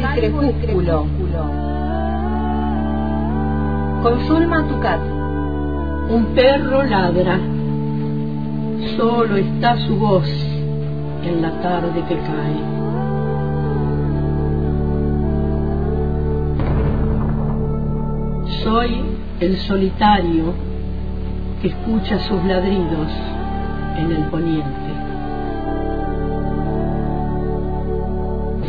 Salvo crepúsculo. Con Zulma Tucat. Un perro ladra. Solo está su voz en la tarde que cae. Soy el solitario que escucha sus ladridos en el poniente.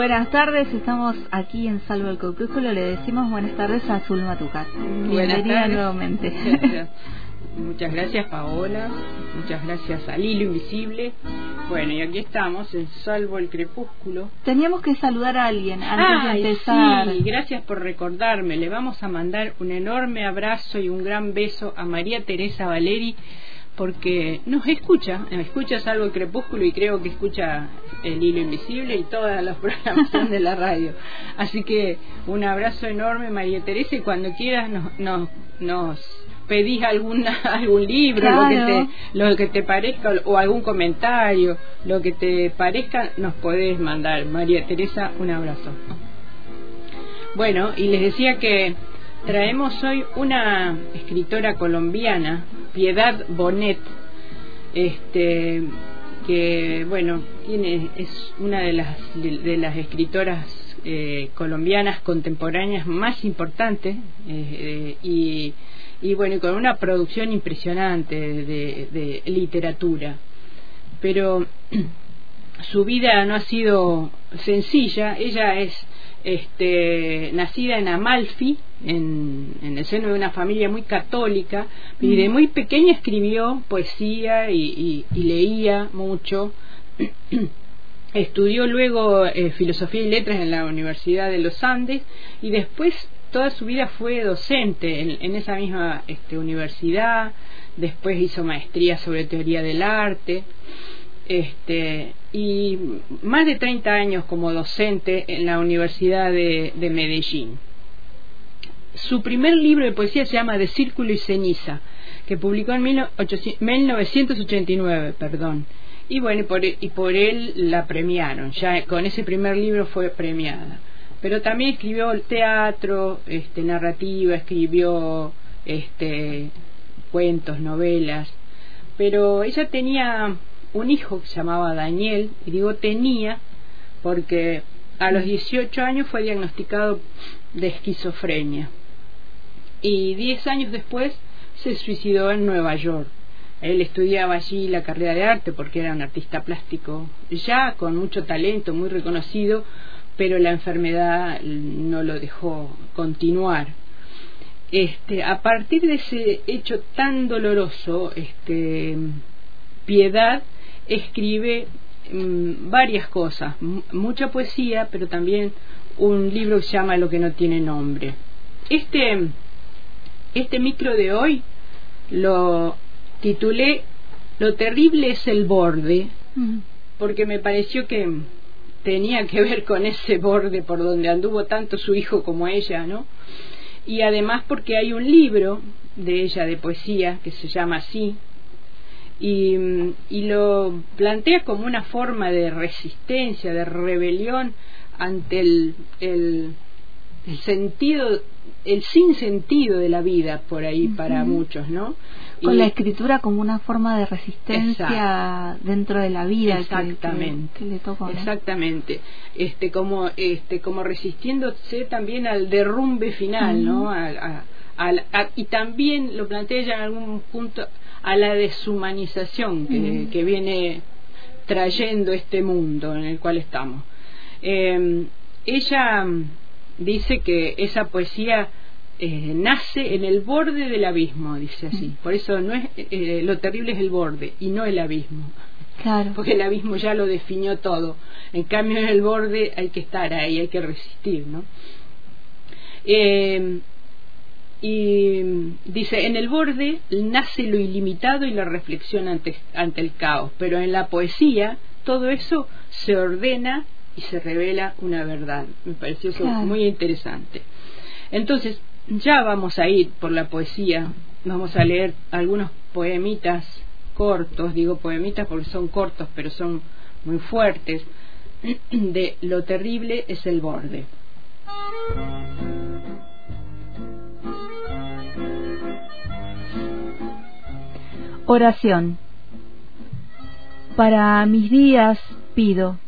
Buenas tardes, estamos aquí en Salvo el Crepúsculo. Le decimos buenas tardes a Zulma Tucat. Bienvenida nuevamente. Muchas gracias, Paola. Muchas gracias al hilo invisible. Bueno, y aquí estamos en Salvo el Crepúsculo. Teníamos que saludar a alguien antes de empezar. Sí, gracias por recordarme. Le vamos a mandar un enorme abrazo y un gran beso a María Teresa Valeri porque nos escucha, escucha Salvo el Crepúsculo y creo que escucha El Hilo Invisible y todas las programación de la radio. Así que un abrazo enorme, María Teresa, y cuando quieras nos, nos, nos pedís alguna, algún libro, lo, que te, lo que te parezca, o algún comentario, lo que te parezca, nos podés mandar. María Teresa, un abrazo. Bueno, y les decía que traemos hoy una escritora colombiana, Piedad Bonet, este, que bueno, tiene, es una de las, de, las escritoras eh, colombianas contemporáneas más importantes eh, y, y, bueno, con una producción impresionante de, de literatura. Pero su vida no ha sido sencilla, ella es este, nacida en Amalfi, en, el seno de una familia muy católica, y de muy pequeña escribió poesía y, leía mucho. Estudió luego eh, filosofía y letras en la Universidad de los Andes y después toda su vida fue docente en, en esa misma este, universidad. Después hizo maestría sobre teoría del arte este, y más de 30 años como docente en la Universidad de, Medellín. Su primer libro de poesía se llama De Círculo y Ceniza, que publicó en 1989, perdón. Y bueno, por, y por él la premiaron, ya con ese primer libro fue premiada. Pero también escribió teatro, este, narrativa, escribió este, cuentos, novelas. Pero ella tenía un hijo que se llamaba Daniel, y digo tenía porque a los 18 años fue diagnosticado de esquizofrenia y 10 años después se suicidó en Nueva York. Él estudiaba allí la carrera de arte porque era un artista plástico ya con mucho talento, muy reconocido, pero la enfermedad no lo dejó continuar. Este, a partir de ese hecho tan doloroso, este, Piedad escribe mm, varias cosas, mucha poesía, pero también un libro que se llama Lo que no tiene nombre. Este, este micro de hoy lo titulé Lo terrible es el borde, porque me pareció que tenía que ver con ese borde por donde anduvo tanto su hijo como ella, ¿no? Y además porque hay un libro de ella de poesía que se llama así, y, y lo plantea como una forma de resistencia, de rebelión ante el, el, el sentido, el sinsentido de la vida por ahí para muchos, ¿no? Con la escritura como una forma de resistencia dentro de la vida exactamente. le exactamente. Este como este como resistiéndose también al derrumbe final no a, y también lo plantea ella en algún punto a la deshumanización que, viene trayendo este mundo en el cual estamos. Eh, ella dice que esa poesía eh, nace en el borde del abismo, dice así. Por eso no es eh, lo terrible es el borde y no el abismo. Claro. Porque el abismo ya lo definió todo. En cambio, en el borde hay que estar ahí, hay que resistir, ¿no? Eh, y dice, en el borde nace lo ilimitado y la reflexión ante, ante el caos, pero en la poesía todo eso se ordena y se revela una verdad. Me pareció eso muy interesante. Entonces, ya vamos a ir por la poesía, vamos a leer algunos poemitas cortos, digo poemitas porque son cortos, pero son muy fuertes, de Lo terrible es el borde. Oración. Para mis días pido,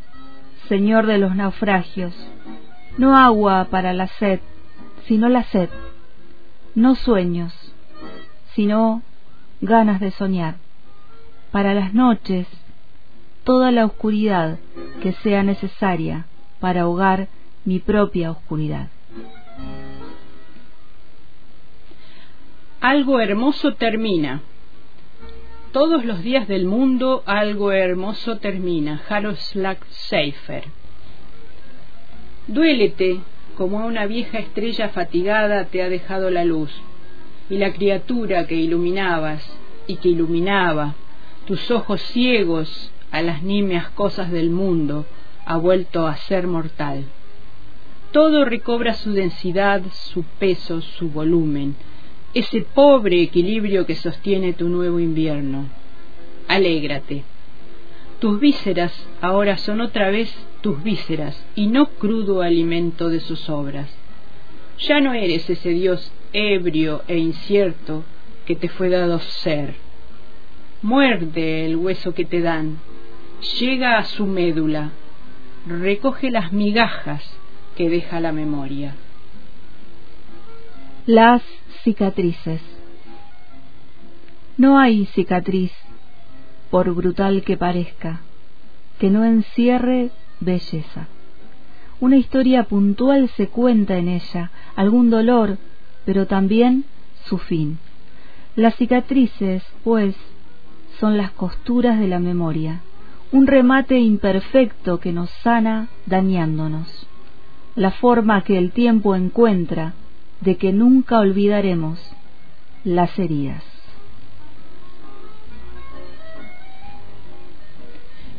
Señor de los naufragios, no agua para la sed, sino la sed, no sueños, sino ganas de soñar. Para las noches, toda la oscuridad que sea necesaria para ahogar mi propia oscuridad. Algo hermoso termina. Todos los días del mundo algo hermoso termina. Jaroslav Seifer. Duélete, como a una vieja estrella fatigada te ha dejado la luz, y la criatura que iluminabas y que iluminaba tus ojos ciegos a las nimias cosas del mundo ha vuelto a ser mortal. Todo recobra su densidad, su peso, su volumen, ese pobre equilibrio que sostiene tu nuevo invierno. Alégrate. Tus vísceras ahora son otra vez tus vísceras y no crudo alimento de sus obras. Ya no eres ese Dios ebrio e incierto que te fue dado ser. Muerde el hueso que te dan, llega a su médula, recoge las migajas que deja la memoria. Las cicatrices. No hay cicatriz, por brutal que parezca, que no encierre belleza. Una historia puntual se cuenta en ella, algún dolor, pero también su fin. Las cicatrices, pues, son las costuras de la memoria, un remate imperfecto que nos sana dañándonos, la forma que el tiempo encuentra de que nunca olvidaremos las heridas.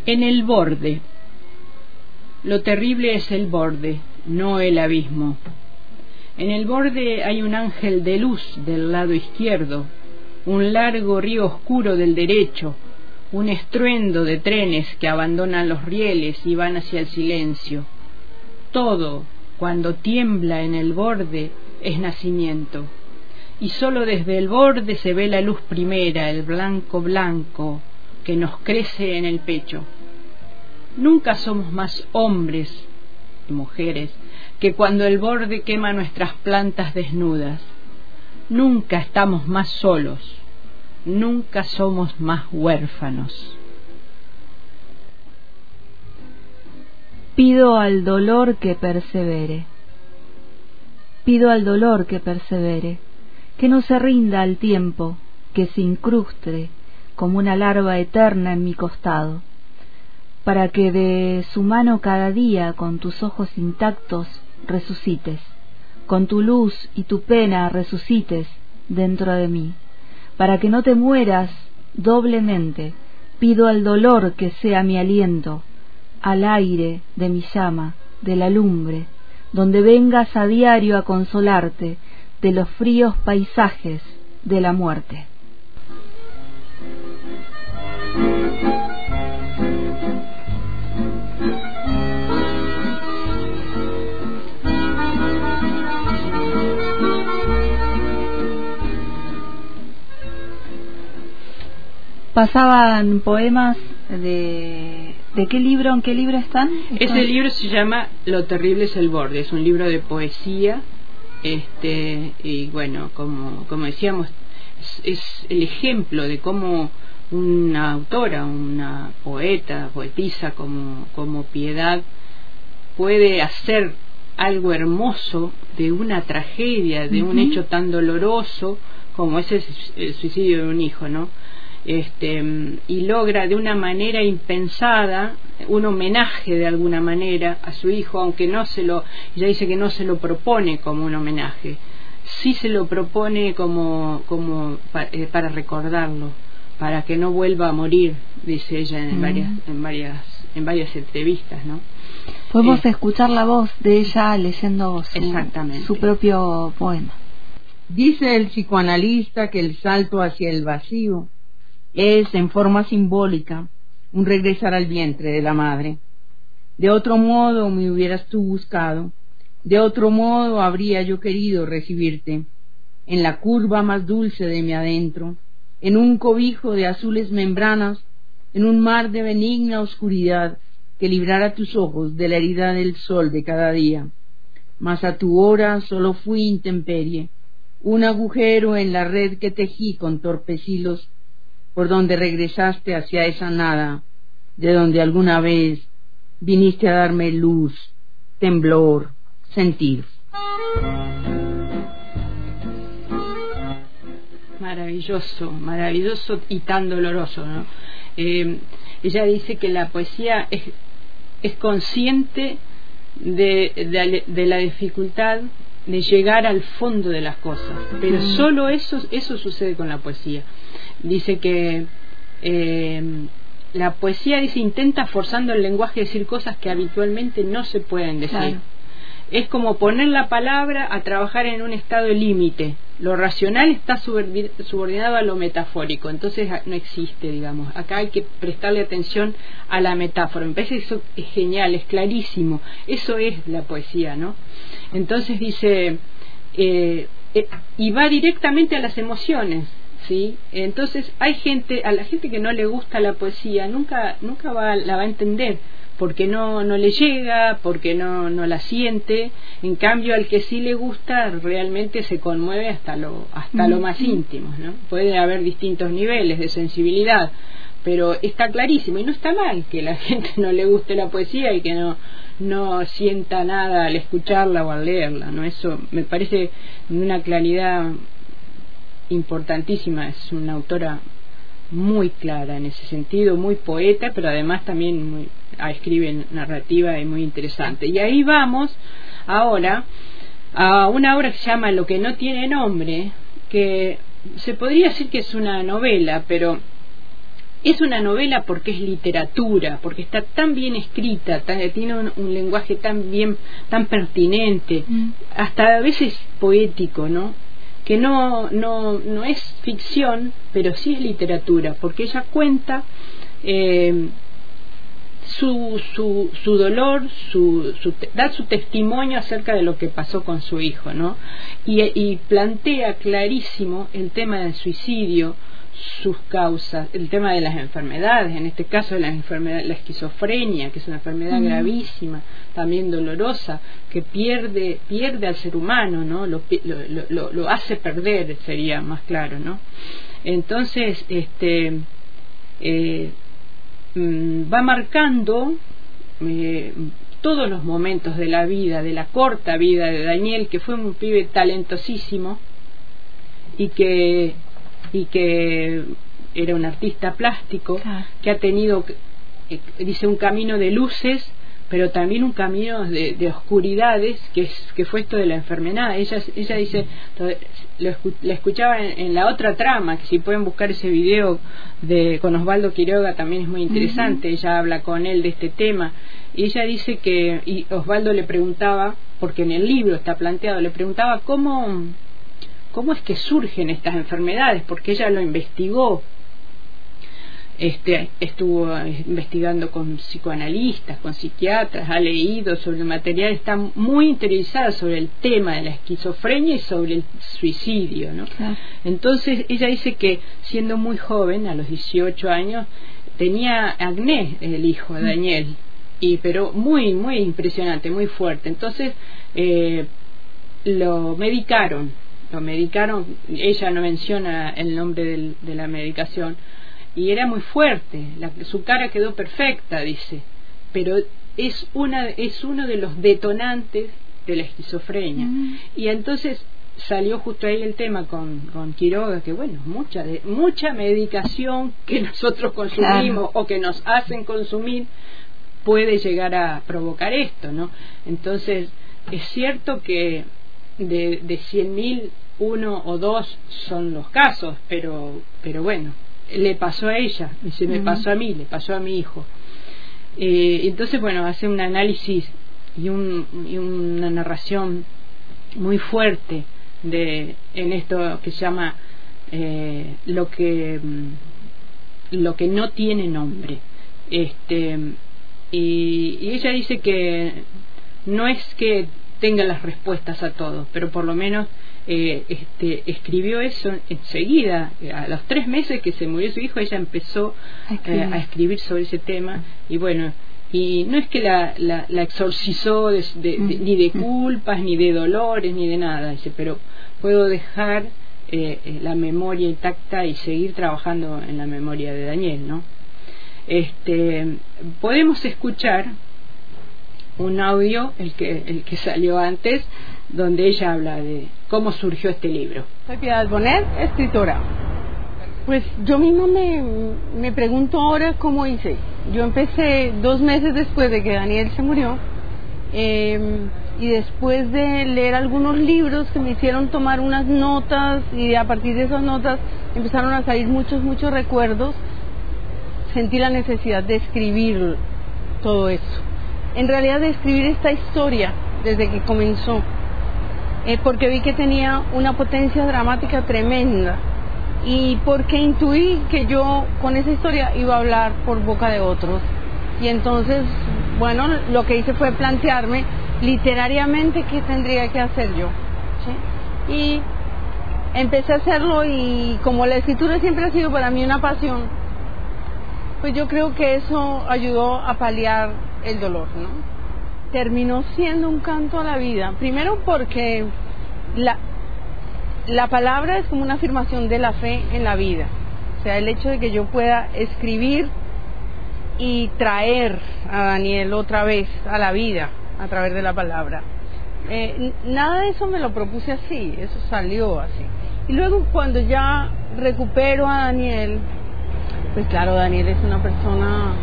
En el borde. Lo terrible es el borde, no el abismo. En el borde hay un ángel de luz del lado izquierdo, un largo río oscuro del derecho, un estruendo de trenes que abandonan los rieles y van hacia el silencio. Todo, cuando tiembla en el borde, es nacimiento. Y sólo desde el borde se ve la luz primera, el blanco blanco que nos crece en el pecho. Nunca somos más hombres y mujeres que cuando el borde quema nuestras plantas desnudas. Nunca estamos más solos, nunca somos más huérfanos. Pido al dolor que persevere Pido al dolor que persevere, que no se rinda al tiempo, que se incruste como una larva eterna en mi costado, para que de su mano cada día con tus ojos intactos resucites, con tu luz y tu pena resucites dentro de mí, para que no te mueras doblemente, pido al dolor que sea mi aliento, al aire de mi llama, de la lumbre, donde vengas a diario a consolarte de los fríos paisajes de la muerte. Pasaban poemas de ¿De qué libro, en qué libro están? Ese libro se llama Lo terrible es el borde, es un libro de poesía, este, y bueno, como, como decíamos, es, el ejemplo de cómo una autora, una poeta, poetisa como, como Piedad puede hacer algo hermoso de una tragedia, de un hecho tan doloroso como es el, suicidio de un hijo, ¿no? Este, y logra de una manera impensada un homenaje de alguna manera a su hijo, aunque no se lo, ella dice que no se lo propone como un homenaje, sí se lo propone como, como eh, para, recordarlo, para que no vuelva a morir, dice ella en, varias, en varias, en varias entrevistas, ¿no? Podemos eh, escuchar la voz de ella leyendo su, su propio poema. Dice el psicoanalista que el salto hacia el vacío es, en forma simbólica, un regresar al vientre de la madre. De otro modo me hubieras tú buscado, de otro modo habría yo querido recibirte, en la curva más dulce de mi adentro, en un cobijo de azules membranas, en un mar de benigna oscuridad que librara tus ojos de la herida del sol de cada día. Mas a tu hora solo fui intemperie, un agujero en la red que tejí con torpes hilos, por donde regresaste hacia esa nada, de donde alguna vez viniste a darme luz, temblor, sentir. Maravilloso, maravilloso y tan doloroso, ¿no? Eh, ella dice que la poesía es, es consciente de, de, la dificultad de llegar al fondo de las cosas, pero solo eso, eso sucede con la poesía. Dice que eh, la poesía dice intenta forzando el lenguaje a decir cosas que habitualmente no se pueden decir es como poner la palabra a trabajar en un estado límite. Lo racional está subordinado a lo metafórico, entonces ah, no existe, digamos. Acá hay que prestarle atención a la metáfora. Me parece que eso es genial, es clarísimo. Eso es la poesía, ¿no? Entonces dice, eh, eh, y va directamente a las emociones. ¿Sí? Entonces hay gente, a la gente que no le gusta la poesía, nunca, nunca va, la va a entender, porque no, no le llega, porque no, no la siente. En cambio, al que sí le gusta, realmente se conmueve hasta lo, hasta lo más íntimo. ¿no? Puede haber distintos niveles de sensibilidad, pero está clarísimo y no está mal que la gente no le guste la poesía y que no, no sienta nada al escucharla o al leerla. ¿no? Eso me parece de una claridad importantísima. Es una autora muy clara en ese sentido, muy poeta, pero además también muy, ah, escribe narrativa y muy interesante. Y ahí vamos ahora a una obra que se llama Lo que no tiene nombre, que se podría decir que es una novela, pero es una novela porque es literatura, porque está tan bien escrita, tiene un, lenguaje tan bien, tan pertinente, mm. hasta a veces poético, ¿no? Que no, no, no es ficción, pero sí es literatura, porque ella cuenta eh, su, su, su dolor, su, su, da su testimonio acerca de lo que pasó con su hijo, ¿no? Y, y plantea clarísimo el tema del suicidio, sus causas, el tema de las enfermedades, en este caso la enfermedad, la esquizofrenia, que es una enfermedad gravísima, también dolorosa, que pierde, pierde al ser humano, ¿no? Lo, lo, lo, hace perder, sería más claro, ¿no? Entonces, este eh, mm, va marcando eh, todos los momentos de la vida, de la corta vida de Daniel, que fue un pibe talentosísimo y que y que era un artista plástico que ha tenido, eh, dice, un camino de luces, pero también un camino de, oscuridades, que, es, que fue esto de la enfermedad. Ella, ella dice, lo la escuchaba en, la otra trama, que si pueden buscar ese video de, con Osvaldo Quiroga también es muy interesante, ella habla con él de este tema. Y ella dice que, y Osvaldo le preguntaba, porque en el libro está planteado, le preguntaba cómo cómo es que surgen estas enfermedades, porque ella lo investigó, este, estuvo investigando con psicoanalistas, con psiquiatras, ha leído sobre el material, está muy interesada sobre el tema de la esquizofrenia y sobre el suicidio. ¿no? Entonces ella dice que siendo muy joven, a los 18 años, tenía acné el hijo de mm. Daniel, y, pero muy, muy impresionante, muy fuerte. Entonces eh, lo medicaron lo medicaron, ella no menciona el nombre de la medicación, y era muy fuerte, su cara quedó perfecta, dice, pero es, una, es uno de los detonantes de la esquizofrenia. Y entonces salió justo ahí el tema con, con Quiroga, que bueno, mucha, de, mucha medicación que nosotros consumimos o que nos hacen consumir puede llegar a provocar esto, ¿no? Entonces, es cierto que de, de 100.000, uno o dos son los casos, pero, pero bueno, le pasó a ella, y se me pasó a mí, le pasó a mi hijo. Eh, entonces, bueno, hace un análisis y, un, y una narración muy fuerte de en esto que se llama eh, lo que mm, lo que no tiene nombre este y, y, ella dice que no es que tenga las respuestas a todo pero por lo menos eh, este, escribió eso enseguida. A los tres meses que se murió su hijo ella empezó a escribir, a escribir sobre ese tema. Y bueno y no es que la, la, la exorcizó de, de, de, ni de culpas, ni de dolores, ni de nada, dice, pero puedo dejar eh, eh, la memoria intacta y seguir trabajando en la memoria de Daniel, ¿no? Este, podemos escuchar un audio, el que, el que salió antes, donde ella habla de cómo surgió este libro. Soy Piedad Bonet, escritora. Pues yo misma me, me pregunto ahora cómo hice. Yo empecé dos meses después de que Daniel se murió. Eh, y después de leer algunos libros que me hicieron tomar unas notas y a partir de esas notas empezaron a salir muchos, muchos recuerdos, sentí la necesidad de escribir todo eso. En realidad de escribir esta historia desde que comenzó, eh, porque vi que tenía una potencia dramática tremenda y porque intuí que yo con esa historia iba a hablar por boca de otros. Y entonces, bueno, lo que hice fue plantearme literariamente qué tendría que hacer yo. Y empecé a hacerlo y como la escritura siempre ha sido para mí una pasión, pues yo creo que eso ayudó a paliar el dolor, ¿no? Terminó siendo un canto a la vida, primero porque la, la palabra es como una afirmación de la fe en la vida, o sea, el hecho de que yo pueda escribir y traer a Daniel otra vez a la vida, a través de la palabra. Eh, nada de eso me lo propuse así, eso salió así. Y luego cuando ya recupero a Daniel, pues claro, Daniel es una persona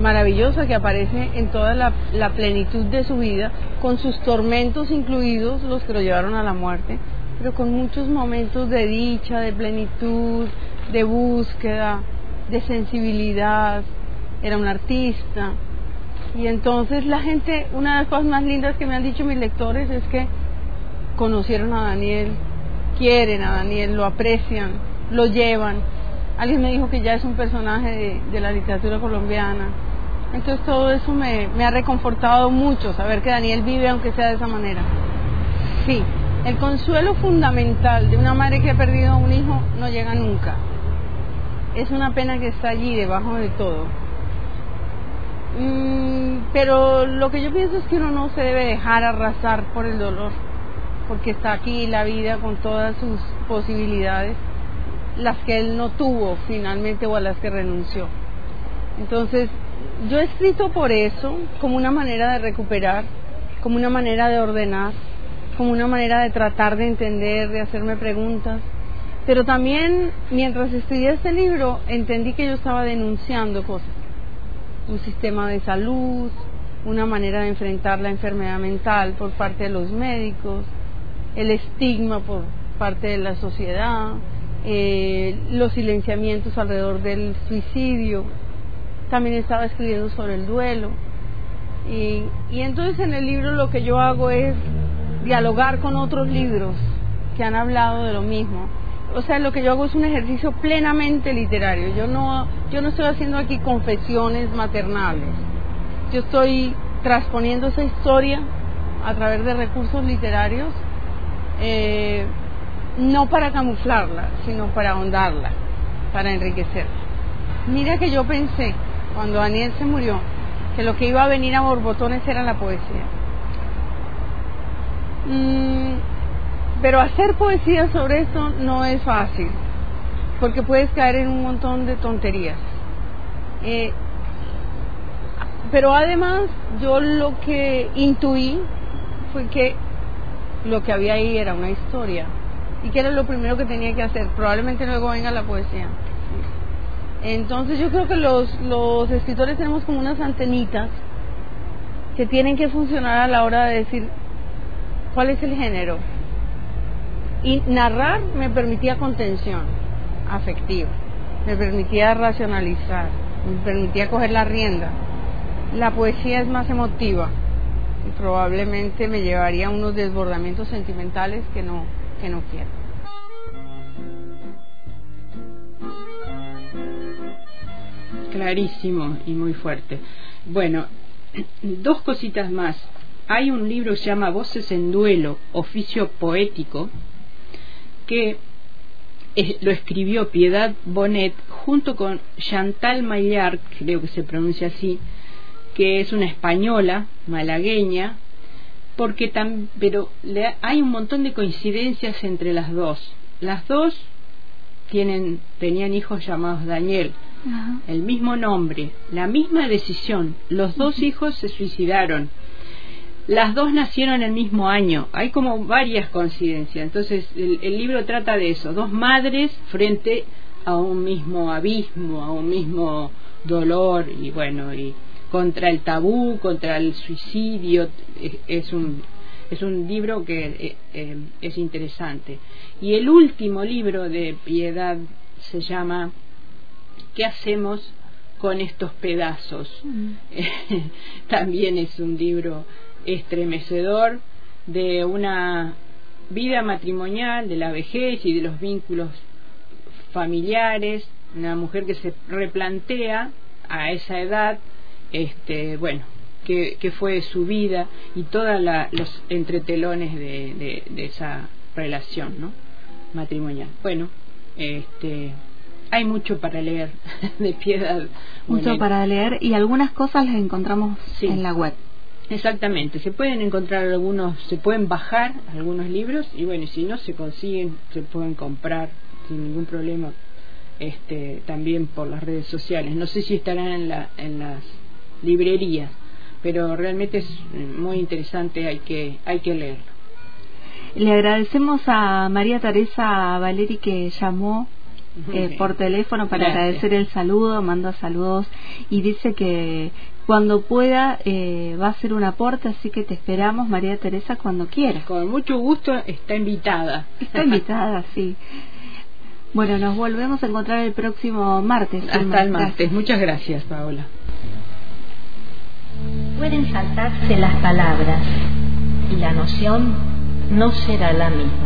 maravillosa que aparece en toda la, la, plenitud de su vida, con sus tormentos incluidos, los que lo llevaron a la muerte, pero con muchos momentos de dicha, de plenitud, de búsqueda, de sensibilidad. Era un artista, y entonces la gente, una de las cosas más lindas que me han dicho mis lectores es que conocieron a Daniel, quieren a Daniel, lo aprecian, lo llevan. Alguien me dijo que ya es un personaje de, de la literatura colombiana. Entonces todo eso me, ha reconfortado mucho, saber que Daniel vive aunque sea de esa manera. Sí, el consuelo fundamental de una madre que ha perdido a un hijo no llega nunca. Es una pena que está allí debajo de todo Mm, pero lo que yo pienso es que uno no se debe dejar arrasar por el dolor, porque está aquí la vida con todas sus posibilidades, las que él no tuvo finalmente o a las que renunció. Entonces, yo he escrito por eso, como una manera de recuperar, como una manera de ordenar, como una manera de tratar de entender, de hacerme preguntas. Pero también, mientras escribía este libro, entendí que yo estaba denunciando cosas un sistema de salud, una manera de enfrentar la enfermedad mental por parte de los médicos, el estigma por parte de la sociedad, eh, los silenciamientos alrededor del suicidio. También estaba escribiendo sobre el duelo. Y, y entonces en el libro lo que yo hago es dialogar con otros libros que han hablado de lo mismo o sea, lo que yo hago es un ejercicio plenamente literario. Yo no, yo no estoy haciendo aquí confesiones maternales. Yo estoy transponiendo esa historia a través de recursos literarios, eh, no para camuflarla, sino para ahondarla, para enriquecerla. Mira que yo pensé, cuando Daniel se murió, que lo que iba a venir a borbotones era la poesía. Mm, pero hacer poesía sobre eso no es fácil, porque puedes caer en un montón de tonterías. Eh, pero además yo lo que intuí fue que lo que había ahí era una historia y que era lo primero que tenía que hacer. Probablemente luego venga la poesía. Entonces yo creo que los, escritores tenemos como unas antenitas que tienen que funcionar a la hora de decir cuál es el género. Y narrar me permitía contención afectiva, me permitía racionalizar, me permitía coger la rienda. La poesía es más emotiva y probablemente me llevaría a unos desbordamientos sentimentales que no, que no quiero. Clarísimo y muy fuerte. Bueno, dos cositas más. Hay un libro que se llama Voces en Duelo, Oficio Poético, que lo escribió Piedad Bonet junto con Chantal Maillard, creo que se pronuncia así, que es una española, malagueña, porque tam, pero le, hay un montón de coincidencias entre las dos. Las dos tienen, tenían hijos llamados Daniel, el mismo nombre, la misma decisión. Los dos hijos se suicidaron. Las dos nacieron el mismo año. Hay como varias coincidencias. Entonces, el, el libro trata de eso. Dos madres frente a un mismo abismo, a un mismo dolor y bueno, y contra el tabú, contra el suicidio. Es un, es un libro que eh, eh, es interesante. Y el último libro de Piedad se llama ¿Qué hacemos con estos pedazos? También es un libro estremecedor de una vida matrimonial, de la vejez y de los vínculos familiares, una mujer que se replantea a esa edad, este, bueno, que, fue su vida y todos los entretelones de, esa relación matrimonial. Bueno, este, hay mucho para leer de piedad. Mucho Bueno, para leer y algunas cosas las encontramos Sí. en la web. Exactamente, se pueden encontrar algunos, se pueden bajar algunos libros y bueno, si no se consiguen, se pueden comprar sin ningún problema este también por las redes sociales. No sé si estarán en, la, en las librerías, pero realmente es eh, muy interesante, hay que hay que leerlo. Le agradecemos a María Teresa Valeri que llamó eh, por teléfono para Gracias. agradecer el saludo, manda saludos y dice que cuando pueda eh, va a hacer un aporte, así que te esperamos, María Teresa, cuando quieras. Con mucho gusto está invitada. Está invitada, sí. Bueno, nos volvemos a encontrar el próximo martes. Hasta el martes. Muchas gracias, Paola. Pueden saltarse las palabras y la noción no será la misma.